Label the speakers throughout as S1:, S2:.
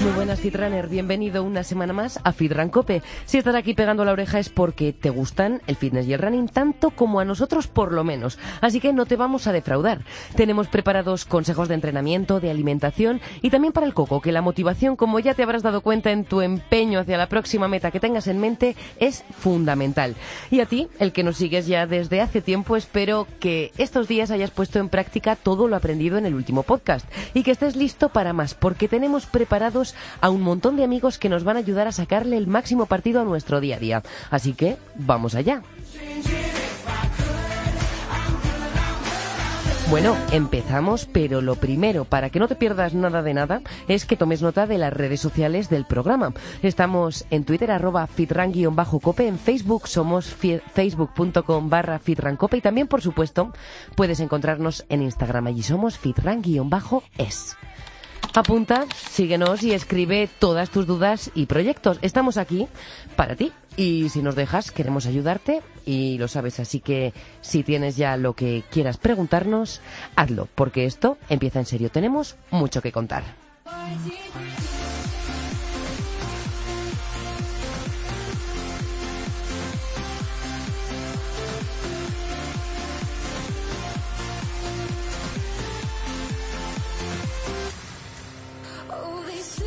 S1: Muy buenas Fitrunner, bienvenido una semana más a Fitran Cope. Si estás aquí pegando la oreja es porque te gustan el fitness y el running tanto como a nosotros por lo menos. Así que no te vamos a defraudar. Tenemos preparados consejos de entrenamiento, de alimentación y también para el coco, que la motivación, como ya te habrás dado cuenta en tu empeño hacia la próxima meta que tengas en mente, es fundamental. Y a ti, el que nos sigues ya desde hace tiempo, espero que estos días hayas puesto en práctica todo lo aprendido en el último podcast y que estés listo para más, porque tenemos preparados a un montón de amigos que nos van a ayudar a sacarle el máximo partido a nuestro día a día. Así que, vamos allá. Bueno, empezamos, pero lo primero, para que no te pierdas nada de nada, es que tomes nota de las redes sociales del programa. Estamos en Twitter, arroba fitran-cope, en Facebook somos facebook.com barra fitrancope y también, por supuesto, puedes encontrarnos en Instagram, allí somos fitran-es. Apunta, síguenos y escribe todas tus dudas y proyectos. Estamos aquí para ti. Y si nos dejas, queremos ayudarte y lo sabes. Así que si tienes ya lo que quieras preguntarnos, hazlo, porque esto empieza en serio. Tenemos mucho que contar.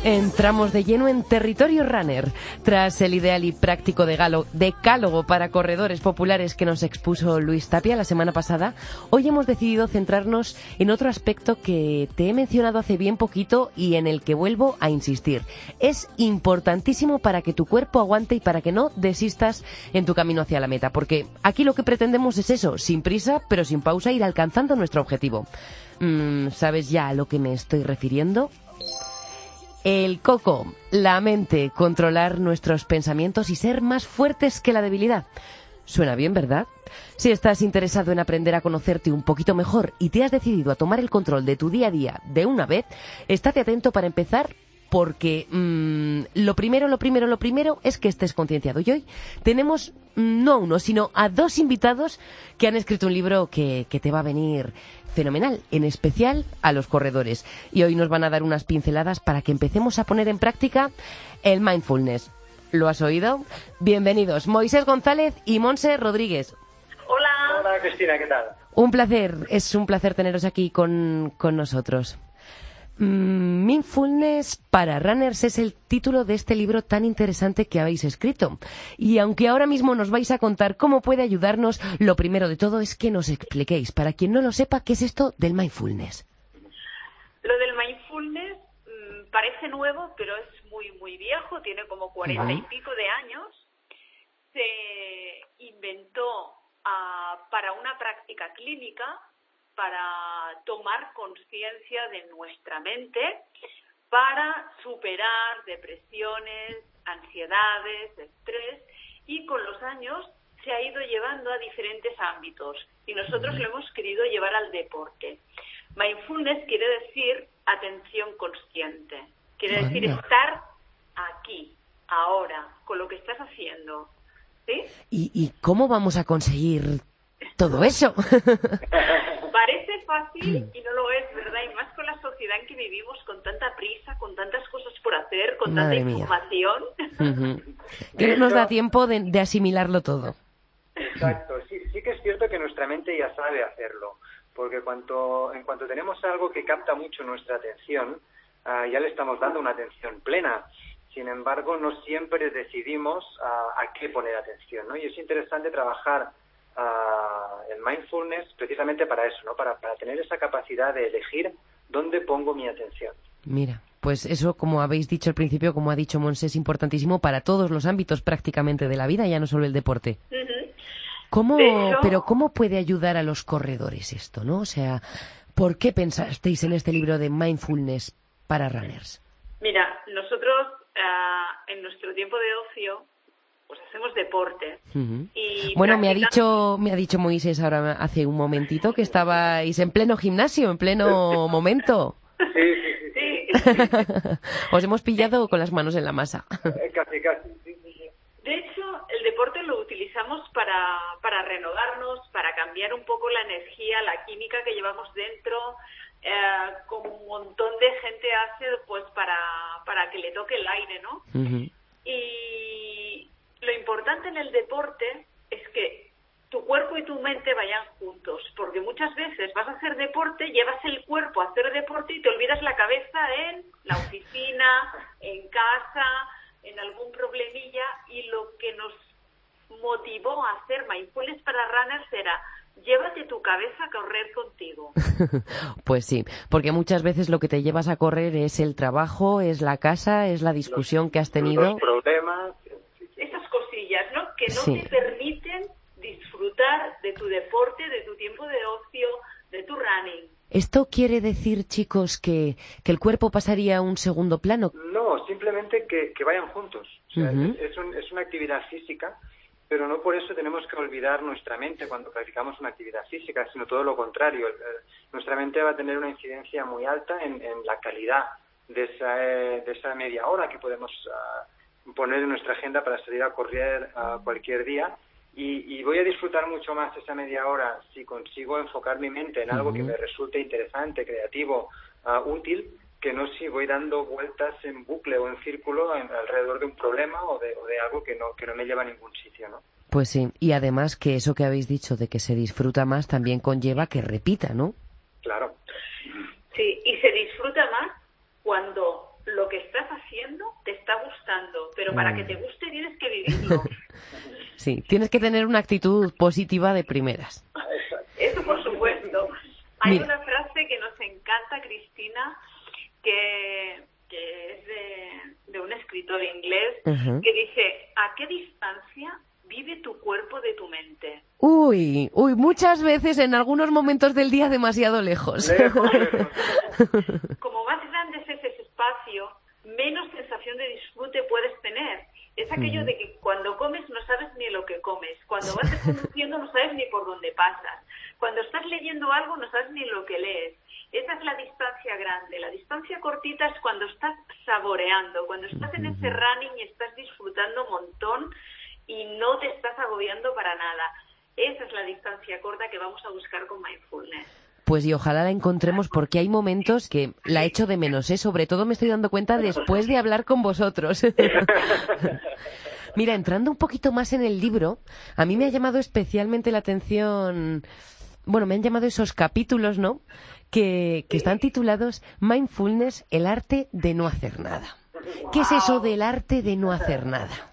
S1: Entramos de lleno en territorio runner. Tras el ideal y práctico decálogo para corredores populares que nos expuso Luis Tapia la semana pasada, hoy hemos decidido centrarnos en otro aspecto que te he mencionado hace bien poquito y en el que vuelvo a insistir. Es importantísimo para que tu cuerpo aguante y para que no desistas en tu camino hacia la meta, porque aquí lo que pretendemos es eso, sin prisa pero sin pausa, ir alcanzando nuestro objetivo. Mm, ¿Sabes ya a lo que me estoy refiriendo? El coco, la mente, controlar nuestros pensamientos y ser más fuertes que la debilidad. Suena bien, ¿verdad? Si estás interesado en aprender a conocerte un poquito mejor y te has decidido a tomar el control de tu día a día de una vez, estate atento para empezar porque mm, lo primero, lo primero, lo primero es que estés concienciado. Y hoy tenemos mm, no uno, sino a dos invitados que han escrito un libro que, que te va a venir fenomenal, en especial a los corredores. Y hoy nos van a dar unas pinceladas para que empecemos a poner en práctica el mindfulness. ¿Lo has oído? Bienvenidos, Moisés González y Monse Rodríguez.
S2: Hola. Hola, Cristina, ¿qué tal?
S1: Un placer, es un placer teneros aquí con, con nosotros. Mm, Mindfulness para Runners es el título de este libro tan interesante que habéis escrito. Y aunque ahora mismo nos vais a contar cómo puede ayudarnos, lo primero de todo es que nos expliquéis, para quien no lo sepa, qué es esto del mindfulness.
S2: Lo del mindfulness mm, parece nuevo, pero es muy, muy viejo, tiene como cuarenta y pico de años. Se inventó ah, para una práctica clínica para tomar conciencia de nuestra mente, para superar depresiones, ansiedades, estrés y con los años se ha ido llevando a diferentes ámbitos y nosotros lo hemos querido llevar al deporte. Mindfulness quiere decir atención consciente, quiere decir estar aquí, ahora, con lo que estás haciendo. ¿Sí?
S1: ¿Y, ¿Y cómo vamos a conseguir todo eso?
S2: Parece fácil y no lo es, ¿verdad? Y más con la sociedad en que vivimos, con tanta prisa, con tantas cosas por hacer, con tanta información.
S1: que no nos da tiempo de, asimilarlo todo.
S3: Exacto, sí, sí que es cierto que nuestra mente ya sabe hacerlo, porque cuanto, en cuanto tenemos algo que capta mucho nuestra atención, ah, ya le estamos dando una atención plena. Sin embargo, no siempre decidimos ah, a qué poner atención, ¿no? Y es interesante trabajar el mindfulness precisamente para eso, ¿no? Para, para tener esa capacidad de elegir dónde pongo mi atención.
S1: Mira, pues eso, como habéis dicho al principio, como ha dicho Monse, es importantísimo para todos los ámbitos prácticamente de la vida, ya no solo el deporte. ¿Cómo, pero cómo puede ayudar a los corredores esto, no? O sea, ¿por qué pensasteis en este libro de mindfulness para runners?
S2: Mira, nosotros ah, en nuestro tiempo de ocio pues hacemos deporte. y
S1: bueno, me ha dicho me ha dicho Moisés ahora hace un momentito que estabais en pleno gimnasio, en pleno momento.
S2: Sí, sí, sí.
S1: Os hemos pillado con las manos en la masa.
S3: Eh, casi, casi.
S2: De hecho, el deporte lo utilizamos para, para renovarnos, para cambiar un poco la energía, la química que llevamos dentro, eh, como un montón de gente hace pues para, para que le toque el aire, ¿no? Y lo importante en el deporte es que tu cuerpo y tu mente vayan juntos, porque muchas veces vas a hacer deporte, llevas el cuerpo a hacer deporte y te olvidas la cabeza en la oficina, en casa, en algún problemilla y lo que nos motivó a hacer mindfulness para runners era llévate tu cabeza a correr contigo.
S1: pues sí, porque muchas veces lo que te llevas a correr es el trabajo, es la casa, es la discusión que has tenido.
S3: Los problemas.
S2: Esas cosillas, ¿no? Que no te permiten disfrutar de tu deporte, de tu tiempo de ocio, de tu running.
S1: ¿Esto quiere decir, chicos, que, que el cuerpo pasaría a un segundo plano?
S3: No, simplemente que, que vayan juntos. O sea, es, es, un, es, una actividad física, pero no por eso tenemos que olvidar nuestra mente cuando practicamos una actividad física, sino todo lo contrario. Nuestra mente va a tener una incidencia muy alta en, en la calidad de esa, de esa media hora que podemos uh, poner en nuestra agenda para salir a correr uh, cualquier día y, y, voy a disfrutar mucho más esa media hora si consigo enfocar mi mente en algo uh -huh. que me resulte interesante, creativo, uh, útil, que no si voy dando vueltas en bucle o en círculo en, alrededor de un problema o de, o de, algo que no, que no me lleva a ningún sitio, ¿no?
S1: Pues sí, y además que eso que habéis dicho de que se disfruta más también conlleva que repita, ¿no?
S3: Claro.
S2: Sí, y se disfruta más cuando lo que estás haciendo te está gustando, pero para que te guste tienes que vivirlo.
S1: sí, tienes que tener una actitud positiva de primeras.
S2: Eso por supuesto. Hay Mira. una frase que nos encanta, Cristina, que, que es de, de, un escritor inglés, uh -huh. que dice, ¿a qué distancia vive tu cuerpo de tu mente?
S1: Uy, uy, muchas veces en algunos momentos del día demasiado lejos.
S3: lejos, lejos.
S2: Como más grande es ese espacio, menos sensación de disfrute puedes tener. Es aquello de que cuando comes no sabes ni lo que comes, cuando vas conduciendo no sabes ni por dónde pasas, cuando estás leyendo algo no sabes ni lo que lees. Esa es la distancia grande. La distancia cortita es cuando estás saboreando, cuando estás en ese running y estás disfrutando un montón y no te estás agobiando para nada. Esa es la distancia corta que vamos a buscar con mindfulness.
S1: Pues y ojalá la encontremos porque hay momentos que la echo de menos, ¿eh? Sobre todo me estoy dando cuenta después de hablar con vosotros. Mira, entrando un poquito más en el libro, a mí me ha llamado especialmente la atención, bueno, me han llamado esos capítulos, ¿no? Que, que están titulados Mindfulness, el arte de no hacer nada. ¿Qué es eso del arte de no hacer nada?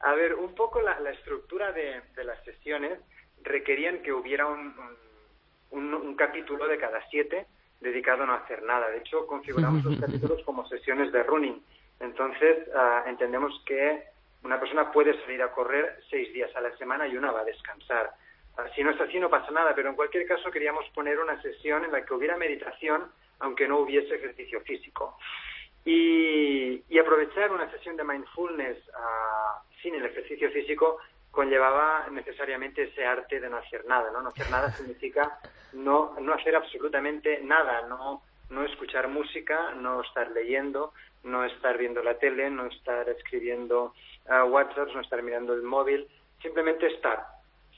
S3: A ver, un poco la, la estructura de, de, las sesiones requerían que hubiera un, un, un, capítulo de cada siete dedicado a no hacer nada. De hecho, configuramos los capítulos como sesiones de running. Entonces, uh, entendemos que una persona puede salir a correr seis días a la semana y una va a descansar. Uh, si no es así, no pasa nada, pero en cualquier caso queríamos poner una sesión en la que hubiera meditación, aunque no hubiese ejercicio físico. Y, y aprovechar una sesión de mindfulness uh, sin el ejercicio físico conllevaba necesariamente ese arte de no hacer nada, ¿no? No hacer nada significa no, no hacer absolutamente nada, no, no escuchar música, no estar leyendo, no estar viendo la tele, no estar escribiendo uh, WhatsApp, no estar mirando el móvil, simplemente estar,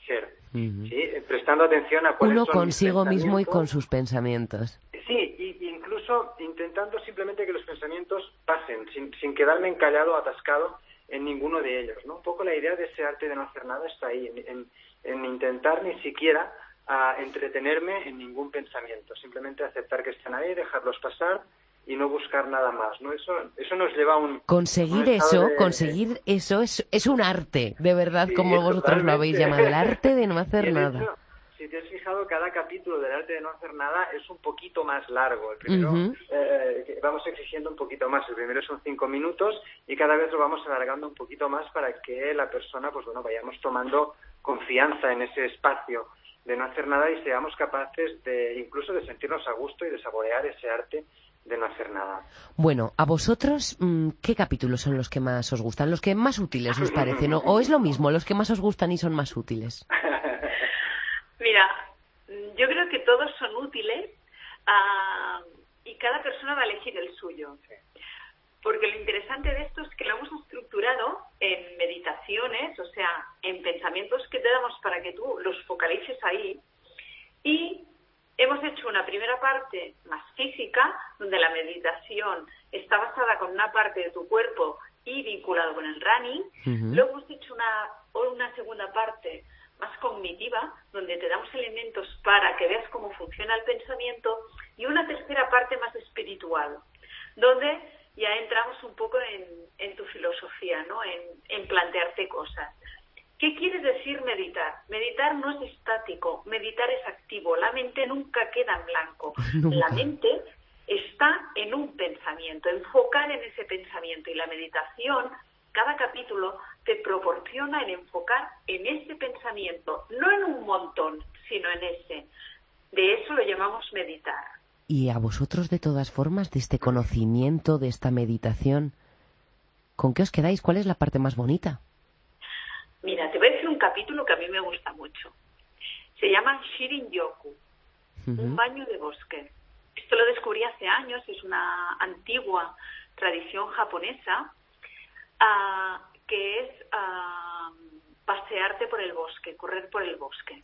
S3: ser, uh -huh. ¿sí? prestando atención a
S1: cuáles Uno son consigo mismo y con sus pensamientos.
S3: Sí, y, incluso intentando simplemente que los pensamientos pasen, sin, sin quedarme encallado, atascado en ninguno de ellos. ¿no? Un poco la idea de ese arte de no hacer nada está ahí, en, en, en intentar ni siquiera uh, entretenerme en ningún pensamiento, simplemente aceptar que están ahí, dejarlos pasar y no buscar nada más, ¿no? Eso, eso nos lleva a un...
S1: Conseguir
S3: un
S1: eso,
S3: de...
S1: conseguir eso es, es un arte, de verdad, sí, como vosotros
S3: totalmente.
S1: lo habéis llamado, el arte de no hacer nada.
S3: Hecho, si te has fijado, cada capítulo del arte de no hacer nada es un poquito más largo. El primero uh -huh. eh, vamos exigiendo un poquito más. El primero son cinco minutos y cada vez lo vamos alargando un poquito más para que la persona, pues bueno, vayamos tomando confianza en ese espacio de no hacer nada y seamos capaces de incluso de sentirnos a gusto y de saborear ese arte de no hacer nada.
S1: Bueno, a vosotros, mm, ¿qué capítulos son los que más os gustan? ¿Los que más útiles os parecen? ¿O es lo mismo, los que más os gustan y son más útiles?
S2: Mira, yo creo que todos son útiles. Uh, y cada persona va a elegir el suyo. Porque lo interesante de esto es que lo hemos estructurado en meditaciones, o sea, en pensamientos que te damos para que tú los focalices ahí. Y hemos hecho una primera parte más física, donde la meditación está basada con una parte de tu cuerpo y vinculado con el running. Luego hemos hecho una, una segunda parte más cognitiva, donde te damos elementos para que veas cómo funciona el pensamiento, y una tercera parte más espiritual, donde ya entramos un poco en, tu filosofía, ¿no? En, plantearte cosas. ¿Qué quiere decir meditar? Meditar no es estático, meditar es activo. La mente nunca queda en blanco. La mente está en un pensamiento, enfocar en ese pensamiento. Y la meditación, cada capítulo te proporciona el enfocar en ese pensamiento, no en un montón, sino en ese. De eso lo llamamos meditar.
S1: Y a vosotros, de todas formas, de este conocimiento, de esta meditación, ¿con qué os quedáis? ¿Cuál es la parte más bonita?
S2: Mira, te voy a decir un capítulo que a mí me gusta mucho. Se llama Shirin Yoku, un baño de bosque. Esto lo descubrí hace años, es una antigua tradición japonesa uh, que es uh, pasearte por el bosque, correr por el bosque,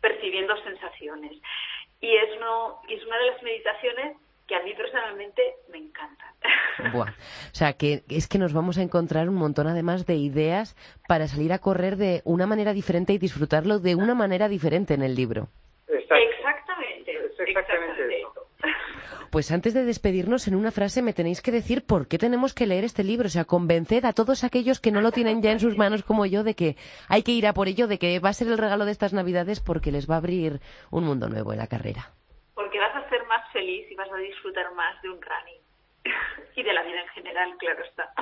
S2: percibiendo sensaciones. Y es, no, es una de las meditaciones que a mí personalmente me encantan.
S1: Buah. O sea, que es que nos vamos a encontrar un montón además de ideas para salir a correr de una manera diferente y disfrutarlo de una manera diferente en el libro.
S2: Exactamente. exactamente,
S1: Pues antes de despedirnos, en una frase me tenéis que decir por qué tenemos que leer este libro. O sea, convenced a todos aquellos que no lo tienen ya en sus manos como yo de que hay que ir a por ello, de que va a ser el regalo de estas Navidades porque les va a abrir un mundo nuevo en la carrera.
S2: Porque vas a ser más feliz y vas a disfrutar más de un running. y de la vida en general, claro está.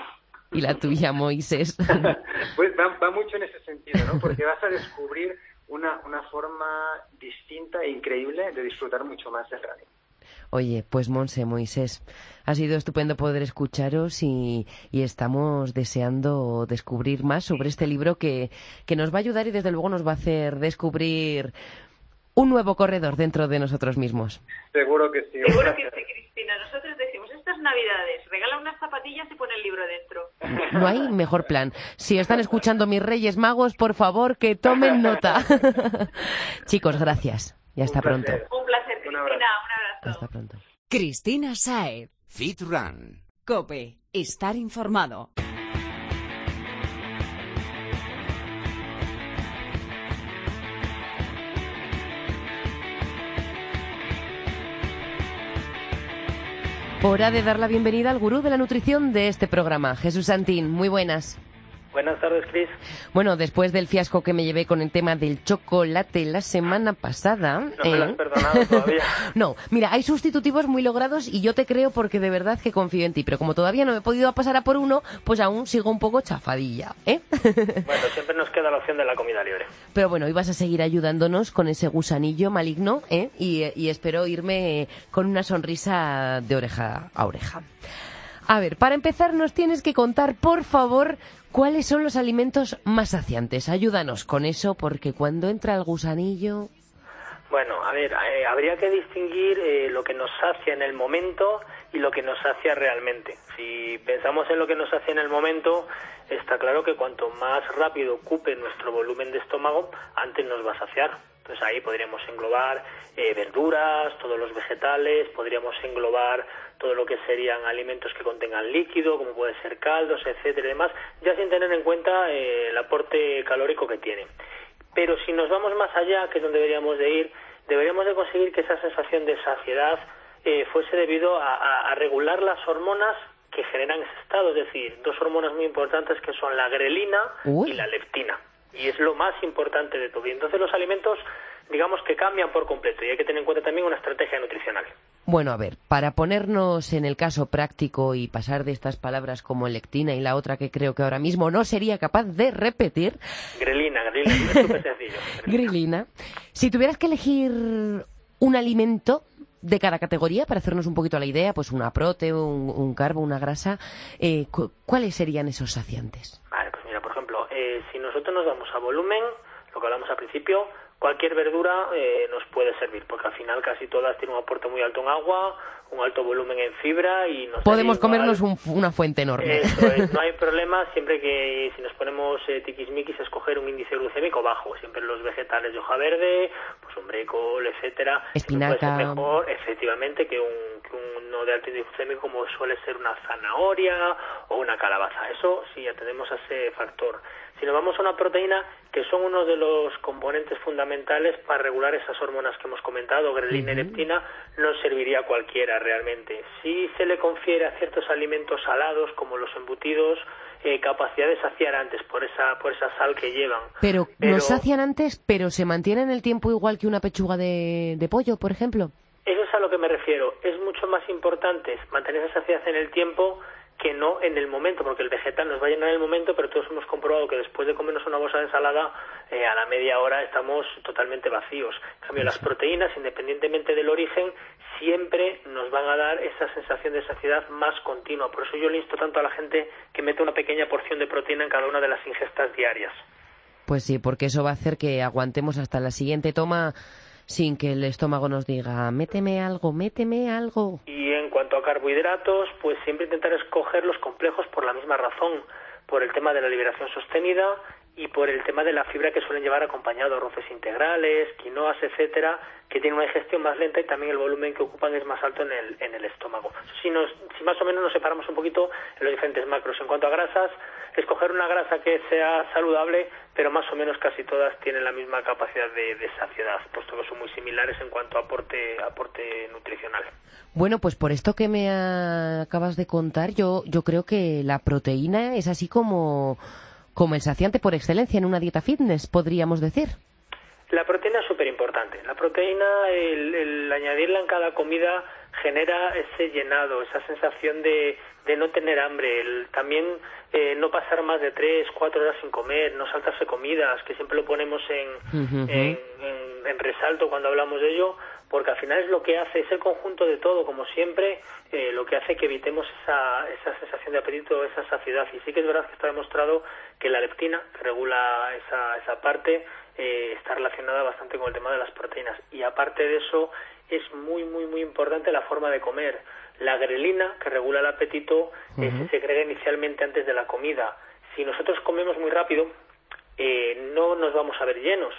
S1: Y la tuya, Moisés.
S3: pues va, mucho en ese sentido, ¿no? Porque vas a descubrir una, una forma distinta e increíble de disfrutar mucho más del running.
S1: Oye, pues Monse, Moisés, ha sido estupendo poder escucharos y, estamos deseando descubrir más sobre este libro que, que nos va a ayudar y desde luego nos va a hacer descubrir un nuevo corredor dentro de nosotros mismos.
S3: Seguro que sí.
S2: Seguro que sí, Cristina. Nosotros decimos, estas navidades, regala unas zapatillas y pone el libro dentro.
S1: No hay mejor plan. Si están escuchando mis Reyes Magos, por favor, que tomen nota. Chicos, gracias. Y hasta pronto.
S2: Un placer, Cristina. Un abrazo.
S1: Hasta pronto.
S4: Cristina Saez.
S5: Fit Run.
S4: Cope. Estar informado.
S1: Hora de dar la bienvenida al gurú de la nutrición de este programa, Jesús Santín. Muy buenas.
S6: Buenas tardes, Cris.
S1: Bueno, después del fiasco que me llevé con el tema del chocolate la semana pasada.
S6: No me lo has ¿eh? perdonado todavía.
S1: no, mira, hay sustitutivos muy logrados y yo te creo porque de verdad que confío en ti. Pero como todavía no me he podido pasar a por uno, pues aún sigo un poco chafadilla, ¿eh?
S6: bueno, siempre nos queda la opción de la comida libre.
S1: Pero bueno, vas a seguir ayudándonos con ese gusanillo maligno, ¿eh? Y, y espero irme con una sonrisa de oreja a oreja. A ver, para empezar nos tienes que contar, por favor, cuáles son los alimentos más saciantes. Ayúdanos con eso, porque cuando entra el gusanillo...
S6: Bueno, a ver, eh, habría que distinguir eh, lo que nos sacia en el momento y lo que nos sacia realmente. Si pensamos en lo que nos sacia en el momento, está claro que cuanto más rápido ocupe nuestro volumen de estómago, antes nos va a saciar. Entonces ahí podríamos englobar eh, verduras, todos los vegetales, podríamos englobar todo lo que serían alimentos que contengan líquido, como puede ser caldos, etcétera y demás, ya sin tener en cuenta eh, el aporte calórico que tiene. Pero si nos vamos más allá, que es donde deberíamos de ir, deberíamos de conseguir que esa sensación de saciedad eh, fuese debido a, regular las hormonas que generan ese estado, es decir, dos hormonas muy importantes que son la grelina y la leptina. Y es lo más importante de todo. Y entonces los alimentos, digamos que cambian por completo y hay que tener en cuenta también una estrategia nutricional.
S1: Bueno, a ver, para ponernos en el caso práctico y pasar de estas palabras como lectina y la otra que creo que ahora mismo no sería capaz de repetir.
S6: Grelina, grelina, es súper sencillo.
S1: Grelina. Si tuvieras que elegir un alimento de cada categoría para hacernos un poquito la idea, pues una prote, un, carbo, una grasa, eh, ¿cuáles serían esos saciantes?
S6: Vale, pues mira, por ejemplo, eh, si nosotros nos vamos a volumen, lo que hablamos al principio, cualquier verdura eh, nos puede servir, porque al final casi todas tienen un aporte muy alto en agua, un alto volumen en fibra y nos
S1: Podemos comernos una fuente enorme.
S6: Eso no hay problema siempre que si nos ponemos eh, tiquismiquis escoger un índice glucémico bajo, siempre los vegetales de hoja verde, pues un brécol, etcétera,
S1: espinaca,
S6: mejor efectivamente que un, que uno de alto índice glucémico como suele ser una zanahoria o una calabaza. Eso sí atendemos a ese factor. Si nos vamos a una proteína, que son uno de los componentes fundamentales para regular esas hormonas que hemos comentado, grelina y leptina, no serviría cualquiera realmente. Si se le confiere a ciertos alimentos salados, como los embutidos, eh, capacidad de saciar antes por esa, por esa sal que llevan.
S1: Pero, pero, nos sacian antes, pero se mantiene en el tiempo igual que una pechuga de, de pollo, por ejemplo.
S6: Eso es a lo que me refiero. Es mucho más importante mantener esa saciedad en el tiempo que no en el momento, porque el vegetal nos va a llenar en el momento, pero todos hemos comprobado que después de comernos una bolsa de ensalada, eh, a la media hora estamos totalmente vacíos. En cambio, las proteínas, independientemente del origen, siempre nos van a dar esa sensación de saciedad más continua. Por eso yo le insto tanto a la gente que mete una pequeña porción de proteína en cada una de las ingestas diarias.
S1: Pues sí, porque eso va a hacer que aguantemos hasta la siguiente toma sin que el estómago nos diga, méteme algo, méteme algo.
S6: Y en cuanto a carbohidratos, pues siempre intentar escoger los complejos por la misma razón, por el tema de la liberación sostenida y por el tema de la fibra que suelen llevar acompañado arroces integrales, quinoas, etcétera, que tienen una digestión más lenta y también el volumen que ocupan es más alto en el, en el estómago. Si, nos, si más o menos nos separamos un poquito en los diferentes macros. En cuanto a grasas, escoger una grasa que sea saludable, pero más o menos casi todas tienen la misma capacidad de, de saciedad, puesto que son muy similares en cuanto a aporte, aporte nutricional.
S1: Bueno, pues por esto que me acabas de contar, yo, yo creo que la proteína es así como, como el saciante por excelencia en una dieta fitness, podríamos decir.
S6: La proteína es súper importante. La proteína, el, el añadirla en cada comida genera ese llenado, esa sensación de, de no tener hambre, el, también eh, no pasar más de tres, cuatro horas sin comer, no saltarse comidas, que siempre lo ponemos en, en, en, resalto cuando hablamos de ello, porque al final es lo que hace, es el conjunto de todo, como siempre, eh, lo que hace que evitemos esa, esa sensación de apetito, esa saciedad. Y sí que es verdad que está demostrado que la leptina, que regula esa, esa parte, eh, está relacionada bastante con el tema de las proteínas. Y aparte de eso, es muy, muy, muy importante la forma de comer. La grelina, que regula el apetito, eh, se segrega inicialmente antes de la comida. Si nosotros comemos muy rápido, no nos vamos a ver llenos.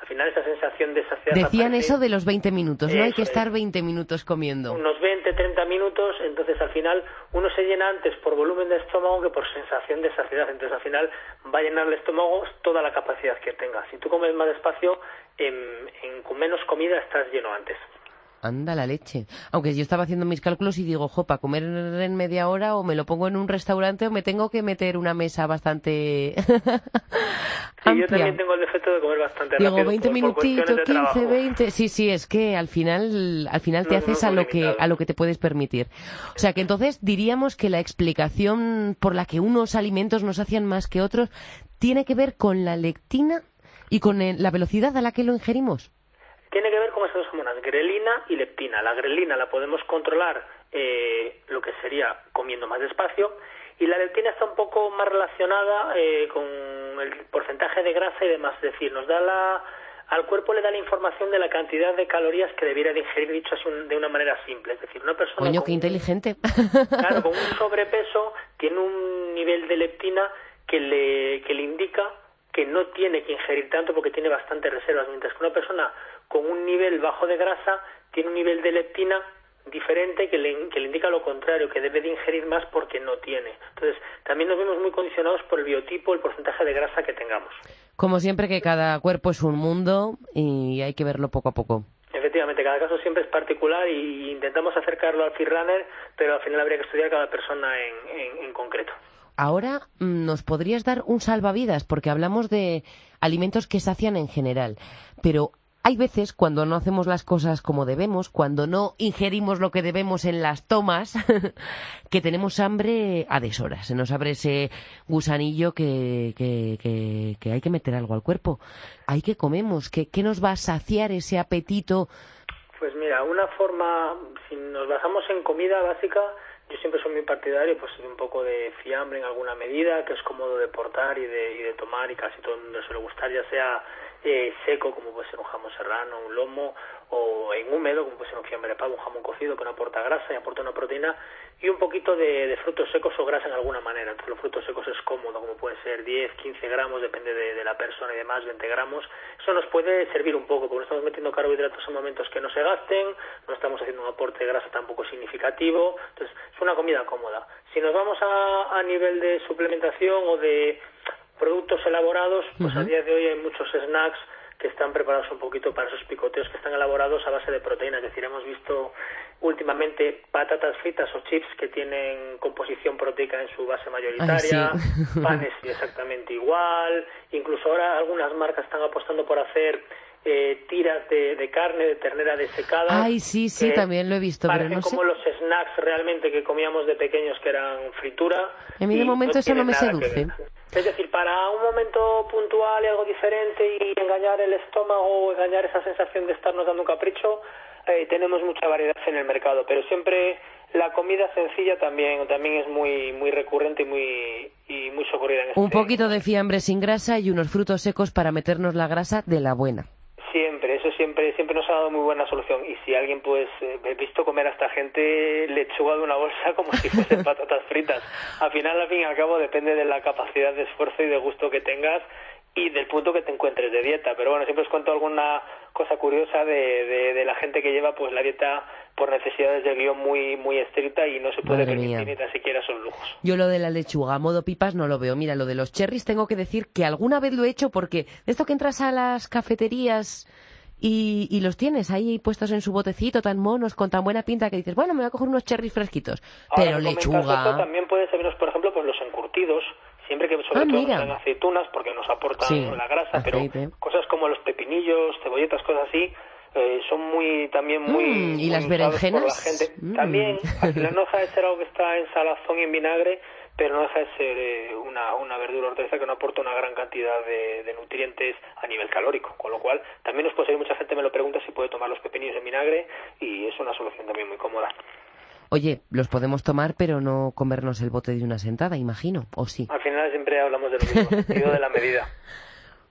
S6: Al final esa sensación de saciedad...
S1: Decían eso de los 20 minutos, ¿no? Hay que estar 20 minutos comiendo.
S6: Unos 20, 30 minutos, entonces al final uno se llena antes por volumen de estómago que por sensación de saciedad. Entonces al final va a llenar el estómago toda la capacidad que tenga. Si tú comes más despacio, en, con menos comida estás lleno antes.
S1: Anda la leche. Aunque yo estaba haciendo mis cálculos y digo, jo, para comer en media hora o me lo pongo en un restaurante o me tengo que meter una mesa bastante
S6: sí, yo también tengo el defecto de comer bastante
S1: digo,
S6: rápido.
S1: 20 minutitos, 15, 20. Sí, sí, es que al final, al final te haces
S6: no,
S1: a lo que, a lo que te puedes permitir. O sea que entonces diríamos que la explicación por la que unos alimentos nos hacían más que otros tiene que ver con la lectina y con el- la velocidad a la que lo ingerimos.
S6: Tiene que ver con esas dos hormonas, grelina y leptina. La grelina la podemos controlar eh, lo que sería comiendo más despacio y la leptina está un poco más relacionada eh, con el porcentaje de grasa y demás. Es decir, nos da la, al cuerpo le da la información de la cantidad de calorías que debiera de ingerir, dicho así un- de una manera simple. Es decir, una persona
S1: Coño,
S6: con
S1: qué inteligente.
S6: Claro, con un sobrepeso tiene un nivel de leptina que le, que le indica que no tiene que ingerir tanto porque tiene bastantes reservas, mientras que una persona con un nivel bajo de grasa tiene un nivel de leptina diferente que le, que le indica lo contrario, que debe de ingerir más porque no tiene. Entonces, también nos vemos muy condicionados por el biotipo, el porcentaje de grasa que tengamos.
S1: Como siempre que cada cuerpo es un mundo y hay que verlo poco a poco.
S6: Efectivamente, cada caso siempre es particular y intentamos acercarlo al fit runner, pero al final habría que estudiar cada persona en, en, en concreto.
S1: Ahora mm, nos podrías dar un salvavidas porque hablamos de alimentos que sacian en general, pero hay veces cuando no hacemos las cosas como debemos, cuando no ingerimos lo que debemos en las tomas, que tenemos hambre a deshoras. Se nos abre ese gusanillo que, que, que, que hay que meter algo al cuerpo. ¿Hay que comemos? ¿Qué, ¿Qué nos va a saciar ese apetito?
S6: Pues mira, una forma, si nos basamos en comida básica, yo siempre soy muy partidario pues de un poco de fiambre en alguna medida, que es cómodo de portar y de, y de tomar y casi todo el mundo suele gustar, ya sea eh, seco, como puede ser un jamón serrano, un lomo, o en húmedo, como puede ser un fiambre de pavo, un jamón cocido que no aporta grasa y aporta una proteína, y un poquito de, frutos secos o grasa en alguna manera. Entonces los frutos secos es cómodo, como pueden ser 10, 15 gramos, depende de, la persona y demás, 20 gramos. Eso nos puede servir un poco, porque estamos metiendo carbohidratos en momentos que no se gasten, no estamos haciendo un aporte de grasa tampoco significativo, entonces es una comida cómoda. Si nos vamos a, a nivel de suplementación o de productos elaborados, pues a día de hoy hay muchos snacks que están preparados un poquito para esos picoteos que están elaborados a base de proteína. Es decir, hemos visto últimamente patatas fritas o chips que tienen composición proteica en su base mayoritaria, panes exactamente igual, incluso ahora algunas marcas están apostando por hacer eh, tiras de, carne de ternera desecada.
S1: Ay, sí, sí, también lo he visto, pero no
S6: como los snacks realmente que comíamos de pequeños que eran fritura.
S1: En mí de momento eso no me seduce.
S6: Es decir, para un momento puntual y algo diferente y engañar el estómago o engañar esa sensación de estarnos dando un capricho, eh, tenemos mucha variedad en el mercado, pero siempre la comida sencilla también también es muy muy recurrente y muy y muy socorrida en
S1: Un este poquito de fiambre sin grasa y unos frutos secos para meternos la grasa de la buena.
S6: Siempre, siempre nos ha dado muy buena solución. Y si alguien, pues, eh, he visto comer a esta gente lechuga de una bolsa como si fuesen patatas fritas. Al final, al fin y al cabo, depende de la capacidad de esfuerzo y de gusto que tengas y del punto que te encuentres de dieta. Pero bueno, siempre os cuento alguna cosa curiosa de, de, la gente que lleva pues la dieta por necesidades de guion muy muy estricta y no se puede permitir ni tan siquiera esos lujos.
S1: Yo lo de la lechuga a modo pipas no lo veo. Mira, lo de los cherries tengo que decir que alguna vez lo he hecho porque de esto que entras a las cafeterías y, y, los tienes ahí puestos en su botecito tan monos, con tan buena pinta que dices, bueno, me voy a coger unos cherries fresquitos. pero lechuga.
S6: también puede servirnos, por ejemplo, pues los encurtidos, siempre que sobre ah, todo sean aceitunas, porque nos aportan la grasa, pero cosas como los pepinillos, cebolletas, cosas así, eh, son muy también muy
S1: mm, y las berenjenas
S6: la gente. Mm. también la no deja de ser algo que está en salazón y en vinagre pero no deja de ser eh, una, una verdura hortaliza que no aporta una gran cantidad de, de, nutrientes a nivel calórico, con lo cual también nos puede ser, mucha gente me lo pregunta si puede tomar los pepinillos en vinagre y es una solución también muy cómoda.
S1: Oye, los podemos tomar, pero no comernos el bote de una sentada, imagino, ¿o sí?
S6: Al final siempre hablamos de lo mismo, de la medida.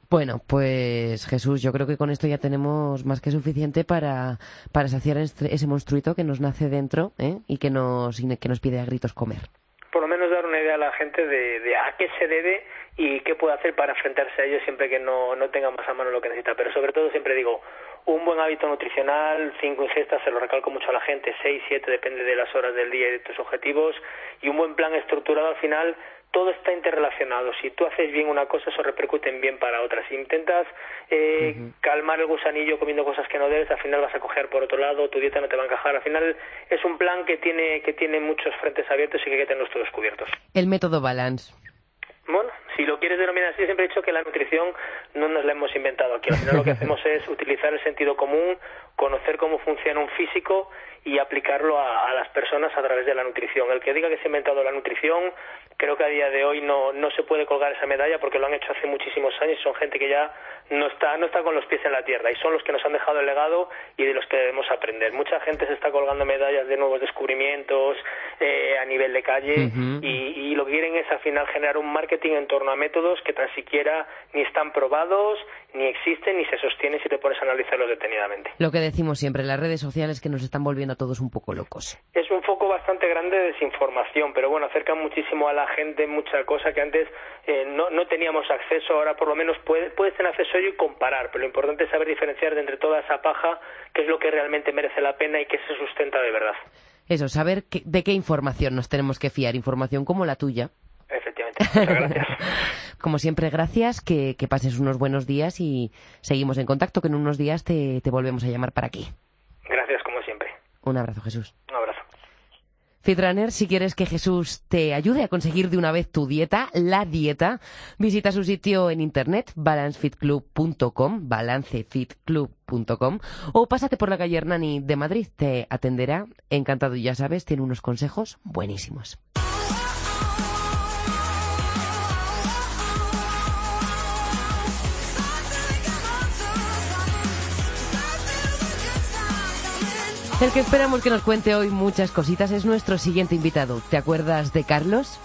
S1: Bueno, pues Jesús, yo creo que con esto ya tenemos más que suficiente para, para saciar este, ese monstruito que nos nace dentro ¿eh? y que nos, que nos pide a gritos comer
S6: por lo menos dar una idea a la gente de, a qué se debe y qué puede hacer para enfrentarse a ello siempre que no, no tenga más a mano lo que necesita. Pero sobre todo siempre digo, un buen hábito nutricional, cinco ingestas, se lo recalco mucho a la gente, seis, siete, depende de las horas del día y de tus objetivos, y un buen plan estructurado al final todo está interrelacionado. Si tú haces bien una cosa, eso repercute en bien para otras. Si intentas eh, calmar el gusanillo comiendo cosas que no debes, al final vas a coger por otro lado, tu dieta no te va a encajar. Al final es un plan que tiene, que tiene muchos frentes abiertos y que hay que tenerlos todos cubiertos.
S1: El método Balance.
S6: Bueno, si lo quieres denominar así, siempre he dicho que la nutrición no nos la hemos inventado aquí. Al final lo que hacemos es utilizar el sentido común, conocer cómo funciona un físico y aplicarlo a, las personas a través de la nutrición. El que diga que se ha inventado la nutrición, creo que a día de hoy no, no se puede colgar esa medalla porque lo han hecho hace muchísimos años y son gente que ya no está, no está con los pies en la tierra y son los que nos han dejado el legado y de los que debemos aprender. Mucha gente se está colgando medallas de nuevos descubrimientos eh, a nivel de calle y, y, lo que quieren es al final generar un marketing en torno a métodos que tan siquiera ni están probados, ni existen, ni se sostienen si te pones a analizarlos detenidamente.
S1: Lo que decimos siempre, las redes sociales que nos están volviendo a todos un poco locos.
S6: Es un foco bastante grande de desinformación, pero bueno, acercan muchísimo a la gente mucha cosa que antes eh, no, no teníamos acceso, ahora por lo menos puedes tener acceso a ello y comparar, pero lo importante es saber diferenciar de entre toda esa paja qué es lo que realmente merece la pena y qué se sustenta de verdad.
S1: Eso, saber de qué información nos tenemos que fiar, información como la tuya.
S6: Efectivamente, muchas gracias.
S1: Como siempre, gracias, que, pases unos buenos días y seguimos en contacto, que en unos días te, te volvemos a llamar para aquí.
S6: Gracias, como siempre.
S1: Un abrazo, Jesús.
S6: Un abrazo.
S1: Fitrunner, si quieres que Jesús te ayude a conseguir de una vez tu dieta, la dieta, visita su sitio en internet, balancefitclub.com, balancefitclub.com, o pásate por la calle Hernani de Madrid, te atenderá, encantado, ya sabes, tiene unos consejos buenísimos. El que esperamos que nos cuente hoy muchas cositas es nuestro siguiente invitado. ¿Te acuerdas de Carlos?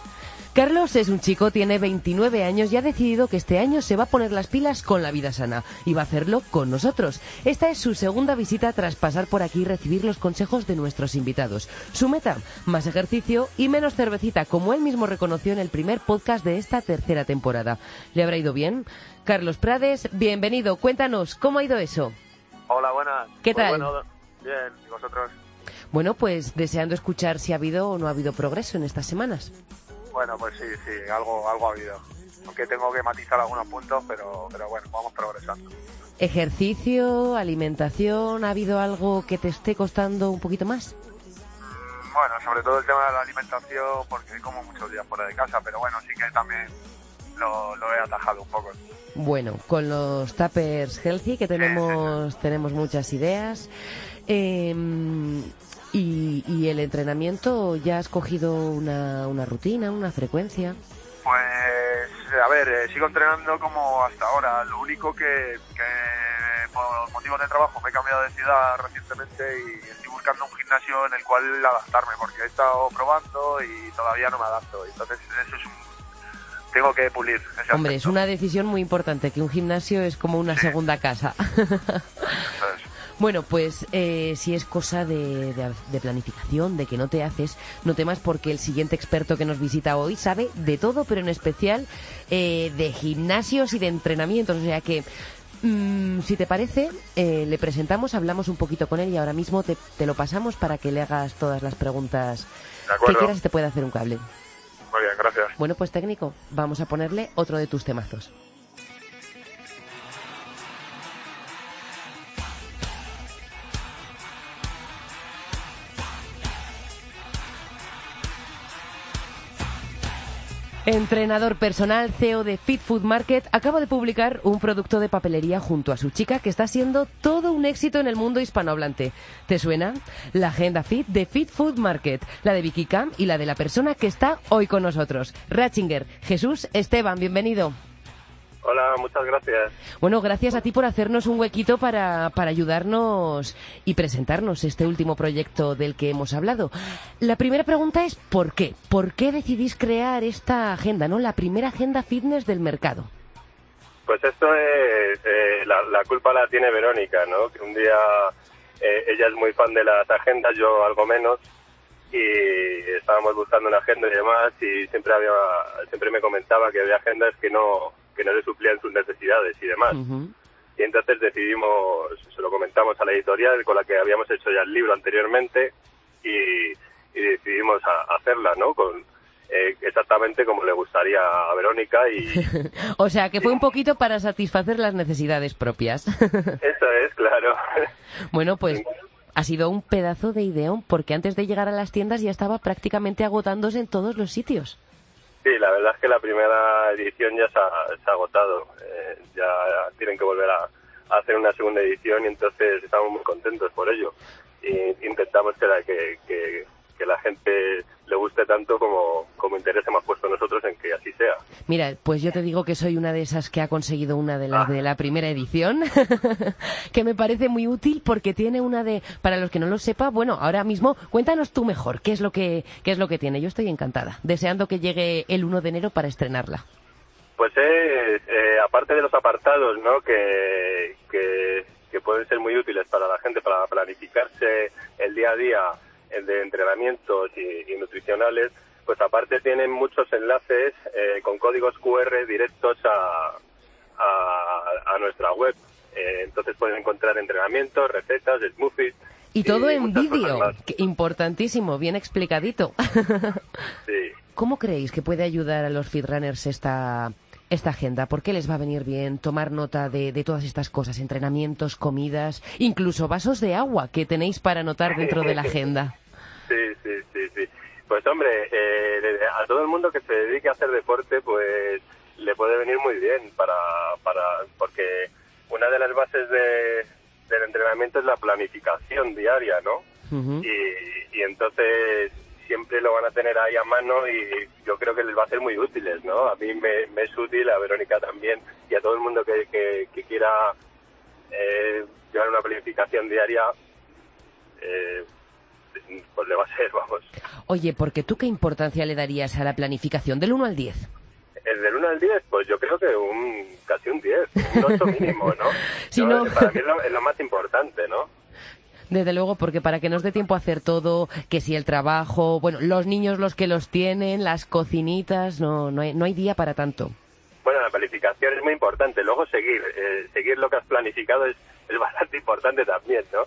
S1: Carlos es un chico, tiene 29 años y ha decidido que este año se va a poner las pilas con la vida sana y va a hacerlo con nosotros. Esta es su segunda visita tras pasar por aquí y recibir los consejos de nuestros invitados. Su meta, más ejercicio y menos cervecita, como él mismo reconoció en el primer podcast de esta tercera temporada. ¿Le habrá ido bien? Carlos Prades, bienvenido. Cuéntanos, ¿cómo ha ido eso?
S5: Hola, buenas.
S1: ¿Qué
S5: Pues
S1: tal?
S5: bueno, bien, ¿y vosotros?
S1: Bueno, pues deseando escuchar si ha habido o no ha habido progreso en estas semanas.
S5: Bueno, pues sí, sí, algo, algo ha habido. Aunque tengo que matizar algunos puntos, pero, pero bueno, vamos progresando.
S1: Ejercicio, alimentación, ¿ha habido algo que te esté costando un poquito más?
S5: Mm, Bueno, sobre todo el tema de la alimentación, porque como muchos días fuera de casa, pero bueno, sí que también lo, lo he atajado un poco.
S1: Bueno, con los tuppers healthy que tenemos tenemos muchas ideas. Eh, y, y el entrenamiento, ¿ya has cogido una, una rutina, una frecuencia?
S5: Pues, a ver, eh, sigo entrenando como hasta ahora. Lo único que, que por motivos de trabajo me he cambiado de ciudad recientemente y estoy buscando un gimnasio en el cual adaptarme, porque he estado probando y todavía no me adapto. Entonces, eso es un... Tengo que pulir.
S1: Hombre, es una decisión muy importante, que un gimnasio es como una segunda casa.
S5: Eso.
S1: Bueno, pues eh, si es cosa de, de- de planificación, de que no te haces, no temas porque el siguiente experto que nos visita hoy sabe de todo, pero en especial eh, de gimnasios y de entrenamientos. O sea que, mm, si te parece, eh, le presentamos, hablamos un poquito con él y ahora mismo te, te lo pasamos para que le hagas todas las preguntas que quieras y te pueda hacer un cable.
S5: Muy bien, gracias.
S1: Bueno, pues técnico, vamos a ponerle otro de tus temazos. Entrenador personal, CEO de Fit Food Market, acaba de publicar un producto de papelería junto a su chica que está siendo todo un éxito en el mundo hispanohablante. ¿Te suena? La agenda Fit de Fit Food Market, la de Vicky Cam y la de la persona que está hoy con nosotros, Ratchinger. Jesús Esteban, bienvenido.
S5: Hola, muchas gracias.
S1: Bueno, gracias a ti por hacernos un huequito para, para ayudarnos y presentarnos este último proyecto del que hemos hablado. La primera pregunta es ¿por qué? ¿Por qué decidís crear esta agenda, no? La primera agenda fitness del mercado.
S7: Pues esto es, eh, la, la culpa la tiene Verónica, ¿no? Que un día eh, ella es muy fan de las agendas, yo algo menos, y estábamos buscando una agenda y demás, y siempre había, siempre me comentaba que había agendas que no, que no le suplían sus necesidades y demás. Y entonces decidimos, se lo comentamos a la editorial con la que habíamos hecho ya el libro anteriormente, y, y decidimos a- hacerla, ¿no? Con, eh, exactamente como le gustaría a Verónica y,
S1: O sea, que fue un poquito para satisfacer las necesidades propias.
S7: Eso es, claro.
S1: bueno, pues ha sido un pedazo de ideón porque antes de llegar a las tiendas ya estaba prácticamente agotándose en todos los sitios.
S7: Sí, la verdad es que la primera edición ya se ha, agotado. Eh, ya tienen que volver a, hacer una segunda edición y entonces estamos muy contentos por ello. Y intentamos que que, que, que la gente le guste tanto como, como interés hemos puesto nosotros en que así sea.
S1: Mira, pues yo te digo que soy una de esas que ha conseguido una de las
S7: Ah.
S1: de la primera edición, que me parece muy útil porque tiene una de, para los que no lo sepa, bueno, ahora mismo cuéntanos tú mejor qué es lo que qué es lo que tiene. Yo estoy encantada, deseando que llegue el 1 de enero para estrenarla.
S7: Pues es, eh, aparte de los apartados, ¿no? Que, que, que pueden ser muy útiles para la gente para planificarse el día a día de entrenamientos y, y nutricionales, pues aparte tienen muchos enlaces eh, con códigos QR directos a, a, a nuestra web. Eh, entonces pueden encontrar entrenamientos, recetas, smoothies.
S1: Y todo en vídeo, importantísimo, bien explicadito.
S7: Sí.
S1: ¿Cómo creéis que puede ayudar a los fitrunners esta, esta agenda? ¿Por qué les va a venir bien tomar nota de, de todas estas cosas? Entrenamientos, comidas, incluso vasos de agua que tenéis para anotar dentro de la agenda.
S7: Sí, sí, sí, sí. Pues hombre, eh, a todo el mundo que se dedique a hacer deporte, pues le puede venir muy bien para, para porque una de las bases de, del entrenamiento es la planificación diaria, ¿no? Y, y entonces siempre lo van a tener ahí a mano y yo creo que les va a ser muy útiles, ¿no? A mí me, me es útil, a Verónica también y a todo el mundo que, que, que quiera eh, llevar una planificación diaria, eh, pues le va a ser, vamos.
S1: Oye, porque tú qué importancia le darías a la planificación del 1 al 10?
S7: El del 1 al 10, pues yo creo que un casi un 10, un 8 mínimo, ¿no?
S1: Si no-
S7: Para mí es lo, es lo más importante, ¿no?
S1: Desde luego, porque para que nos dé tiempo a hacer todo, que si el trabajo, bueno, los niños los que los tienen, las cocinitas, no, no, hay, no hay día para tanto.
S7: Bueno, la planificación es muy importante. Luego seguir, eh, seguir lo que has planificado es, es bastante importante también, ¿no?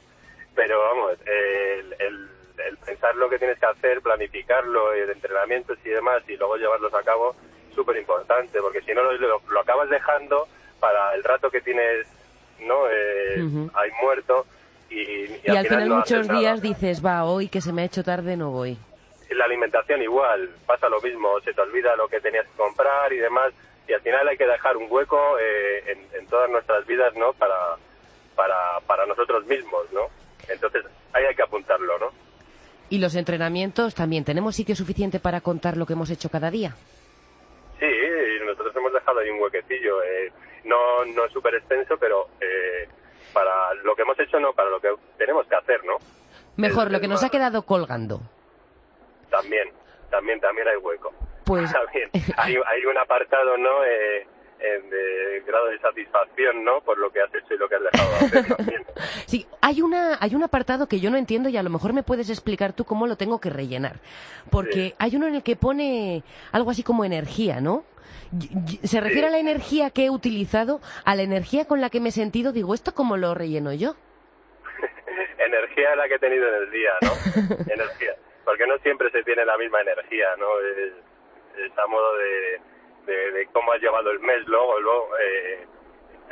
S7: Pero vamos, eh, el, el- el pensar lo que tienes que hacer, planificarlo, de entrenamientos y demás, y luego llevarlos a cabo, súper importante, porque si no lo, lo- lo acabas dejando para el rato que tienes, ¿no? Eh. Ahí muerto. Y, y
S1: Y, al final
S7: no
S1: muchos días dices, va, hoy que se me ha hecho tarde no voy.
S7: La alimentación igual, pasa lo mismo, se te olvida lo que tenías que comprar y demás, y al final hay que dejar un hueco eh, en, en todas nuestras vidas, ¿no? Para, para, para nosotros mismos, ¿no? Entonces, ahí hay que apuntarlo, ¿no?
S1: Y los entrenamientos también, ¿tenemos sitio suficiente para contar lo que hemos hecho cada día?
S7: Sí, nosotros hemos dejado ahí un huequecillo, eh, no, no súper extenso, pero eh, para lo que hemos hecho, no, para lo que tenemos que hacer, ¿no?
S1: Mejor, lo que nos ha quedado colgando.
S7: También, también, también hay hueco.
S1: Pues-
S7: También. Hay, hay un apartado, ¿no? Eh, de grado de satisfacción, ¿no? Por lo que has hecho y lo que has dejado de hacer también.
S1: Sí, hay, una, hay un apartado que yo no entiendo y a lo mejor me puedes explicar tú cómo lo tengo que rellenar. Porque
S7: Sí.
S1: hay uno en el que pone algo así como energía, ¿no? Se refiere a la energía que he utilizado, a la energía con la que me he sentido. Digo, ¿esto cómo lo relleno yo?
S7: energía la que he tenido en el día, ¿no? energía. Porque no siempre se tiene la misma energía, ¿no? Es, es a modo de, de, de cómo has llevado el mes, luego, luego eh,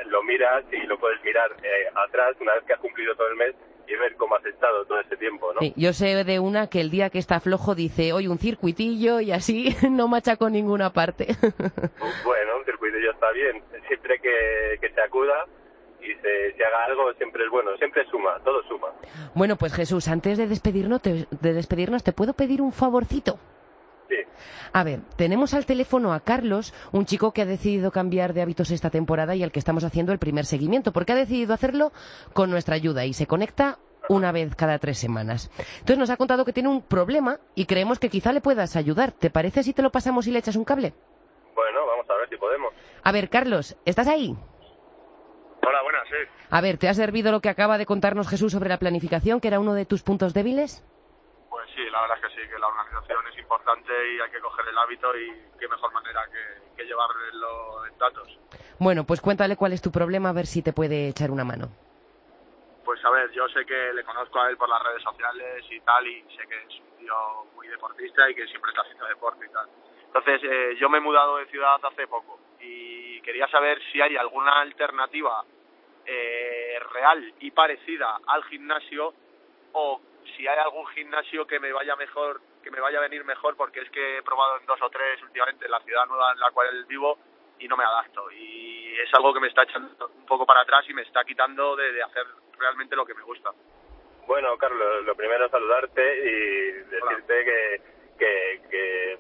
S7: lo miras y lo puedes mirar eh, atrás una vez que has cumplido todo el mes y ver cómo has estado todo ese tiempo, ¿no?
S1: Sí, yo sé de una que el día que está flojo dice, hoy un circuitillo y así no machaco ninguna parte.
S7: Bueno, un circuitillo está bien. Siempre que, que se acuda y se, se haga algo, siempre es bueno. Siempre suma, todo suma.
S1: bueno, pues Jesús, antes de despedirnos, te, de despedirnos, ¿te puedo pedir un favorcito?
S7: Sí.
S1: A ver, tenemos al teléfono a Carlos, un chico que ha decidido cambiar de hábitos esta temporada y al que estamos haciendo el primer seguimiento, porque ha decidido hacerlo con nuestra ayuda y se conecta una vez cada tres semanas. Entonces nos ha contado que tiene un problema y creemos que quizá le puedas ayudar. ¿Te parece si te lo pasamos y le echas un cable?
S7: Bueno, vamos a ver si podemos.
S1: A ver, Carlos, ¿estás ahí?
S5: Hola, buenas, sí.
S1: A ver, ¿te ha servido lo que acaba de contarnos Jesús sobre la planificación, que era uno de tus puntos débiles?
S5: Sí, la verdad es que sí, que la organización es importante y hay que coger el hábito y qué mejor manera que, que llevarlo en datos.
S1: Bueno, pues cuéntale cuál es tu problema, a ver si te puede echar una mano.
S5: Pues a ver, yo sé que le conozco a él por las redes sociales y tal, y sé que es un tío muy deportista y que siempre está haciendo deporte y tal. Entonces, eh, yo me he mudado de ciudad hace poco y quería saber si hay alguna alternativa eh, real y parecida al gimnasio o si hay algún gimnasio que me vaya mejor, que me vaya a venir mejor, porque es que he probado en dos o tres últimamente en la ciudad nueva en la cual vivo y no me adapto. Y es algo que me está echando un poco para atrás y me está quitando de, de hacer realmente lo que me gusta.
S7: Bueno, Carlos, lo primero es saludarte y decirte que, que, que,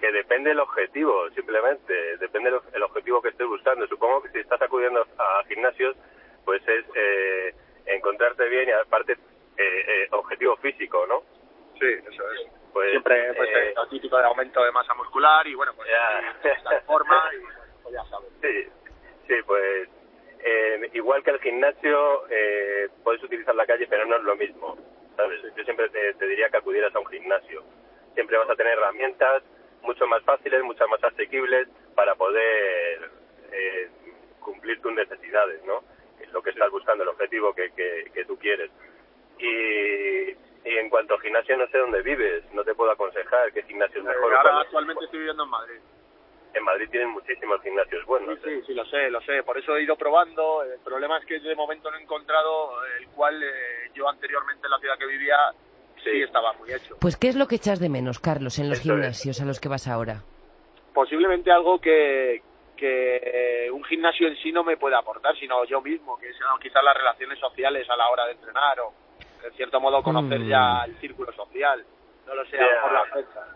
S7: que depende el objetivo, simplemente. Depende el, el objetivo que estés buscando. Supongo que si estás acudiendo a gimnasios, pues es eh, encontrarte bien y aparte eh, eh, objetivo físico, ¿no?
S5: Sí, eso es.
S7: Pues,
S5: Siempre pues,
S7: eh,
S5: lo típico de aumento de masa muscular y bueno, pues
S7: Ya.
S5: sí, la forma y pues, ya sabes.
S7: Sí, sí, pues eh, igual que el gimnasio, eh, puedes utilizar la calle, pero no es lo mismo. ¿sabes? Yo siempre te, te diría que acudieras a un gimnasio. Siempre vas a tener herramientas mucho más fáciles, mucho más asequibles para poder eh, cumplir tus necesidades, ¿no? Es lo que estás buscando, el objetivo que, que, que tú quieres. Y, y en cuanto al gimnasio, no sé dónde vives, no te puedo aconsejar qué gimnasio es mejor. o
S5: Ahora
S7: cuál.
S5: actualmente estoy viviendo en Madrid.
S7: En Madrid tienen muchísimos gimnasios buenos.
S5: Sí, sí, sí, lo sé, lo sé. Por eso he ido probando. El problema es que de momento no he encontrado el cual eh, yo anteriormente en la ciudad que vivía sí,
S7: Sí.
S5: estaba muy hecho.
S1: Pues, ¿qué es lo que echas de menos, Carlos, en los
S7: Eso es.
S1: gimnasios a los que vas ahora?
S5: Posiblemente algo que, que un gimnasio en sí no me puede aportar, sino yo mismo, que sean quizás las relaciones sociales a la hora de entrenar o, en cierto modo, conocer
S1: Mm.
S5: ya el círculo social. No lo sé, a lo
S7: Ya.
S5: mejor la fecha.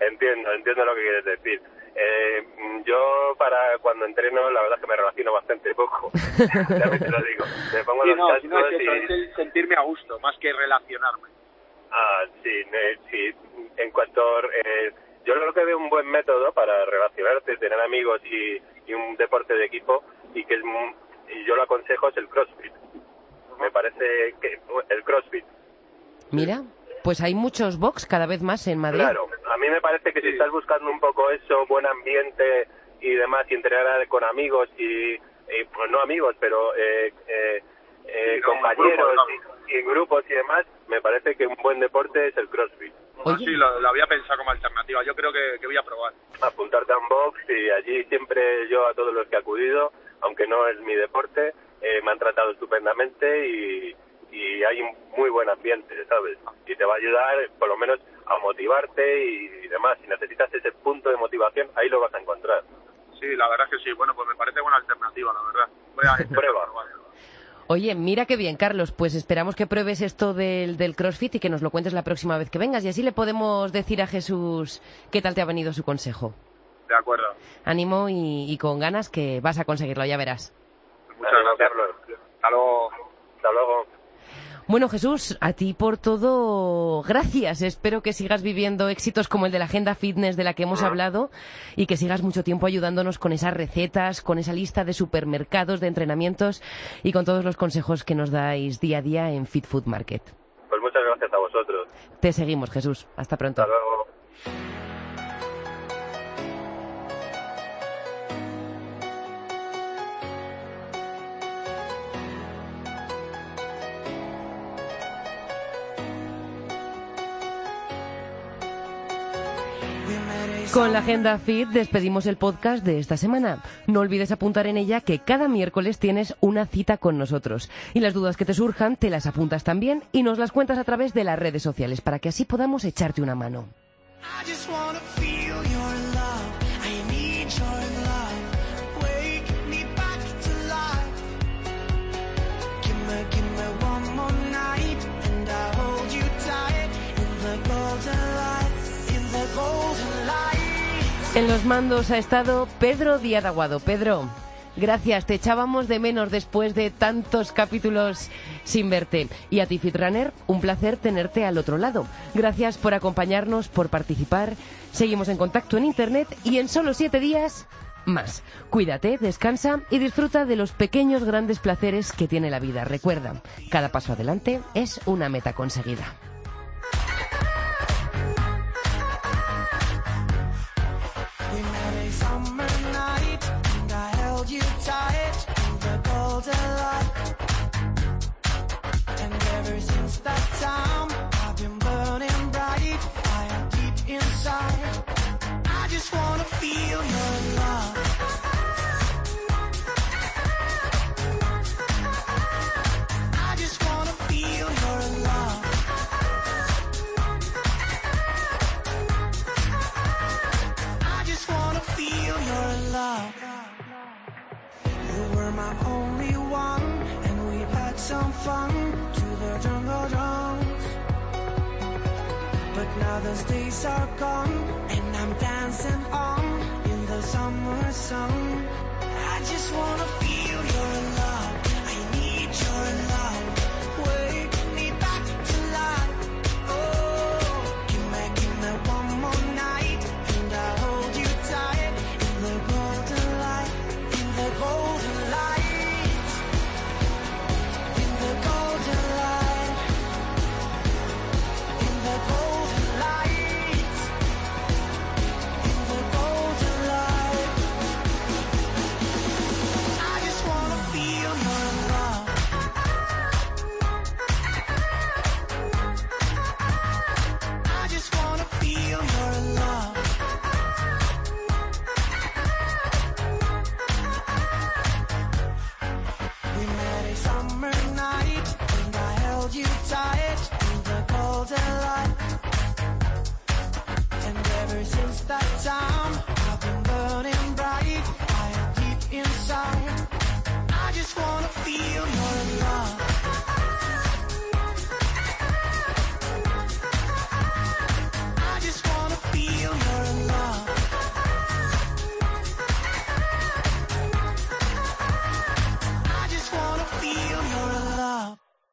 S7: Entiendo, entiendo lo que quieres decir. Eh, mm, yo para cuando entreno la verdad es que me relaciono bastante poco. También te lo digo. Me pongo
S5: Sí,
S7: los
S5: no, si no
S7: cascos
S5: es eso,
S7: y-
S5: es el sentirme a gusto, más que relacionarme.
S7: Ah, sí, sí. En cuanto... eh, yo creo que veo un buen método para relacionarte, tener amigos y, y un deporte de equipo y que y yo lo aconsejo es el CrossFit. Me parece que el CrossFit.
S1: Mira, pues hay muchos box cada vez más en Madrid.
S7: Claro, a mí me parece que si estás buscando un poco eso, buen ambiente y demás, y entrenar con amigos y, y, pues no amigos, pero eh, eh, eh, compañeros
S5: grupos,
S7: y, y grupos y demás, me parece que un buen deporte es el CrossFit.
S1: Oye.
S5: Sí, lo, lo había pensado como alternativa. Yo creo que, que voy a probar.
S7: Apuntarte a un box y allí siempre yo a todos los que he acudido, aunque no es mi deporte, eh, me han tratado estupendamente y, y hay un muy buen ambiente, ¿sabes? Y te va a ayudar por lo menos a motivarte y, y demás. Si necesitas ese punto de motivación, ahí lo vas a encontrar.
S5: Sí, la verdad es que sí. Bueno, pues me parece buena alternativa, la verdad. Voy a
S7: Prueba.
S1: Oye, mira qué bien, Carlos. Pues esperamos que pruebes esto del, del CrossFit y que nos lo cuentes la próxima vez que vengas. Y así le podemos decir a Jesús qué tal te ha venido su consejo.
S5: De acuerdo.
S1: Ánimo y, y con ganas que vas a conseguirlo, ya verás.
S5: Muchas gracias.
S7: Carlos.
S5: Hasta luego.
S7: Hasta luego.
S1: Bueno, Jesús, a ti por todo, gracias. Espero que sigas viviendo éxitos como el de la Agenda Fitness de la que hemos hablado y que sigas mucho tiempo ayudándonos con esas recetas, con esa lista de supermercados, de entrenamientos y con todos los consejos que nos dais día a día en Fit Food Market.
S7: Pues muchas gracias a vosotros.
S1: Te seguimos, Jesús. Hasta pronto.
S7: Hasta luego.
S1: Con la Agenda Fit despedimos el podcast de esta semana. No olvides apuntar en ella que cada miércoles tienes una cita con nosotros. Y las dudas que te surjan te las apuntas también y nos las cuentas a través de las redes sociales para que así podamos echarte una mano. En los mandos ha estado Pedro Díaz Aguado. Pedro, gracias. Te echábamos de menos después de tantos capítulos sin verte. Y a ti, Fitrunner, un placer tenerte al otro lado. Gracias por acompañarnos, por participar. Seguimos en contacto en Internet y en solo siete días más. Cuídate, descansa y disfruta de los pequeños grandes placeres que tiene la vida. Recuerda, cada paso adelante es una meta conseguida.
S8: To the jungle drums. But now those days are gone, and I'm dancing on in the summer sun. I just wanna feel your love. I need your love.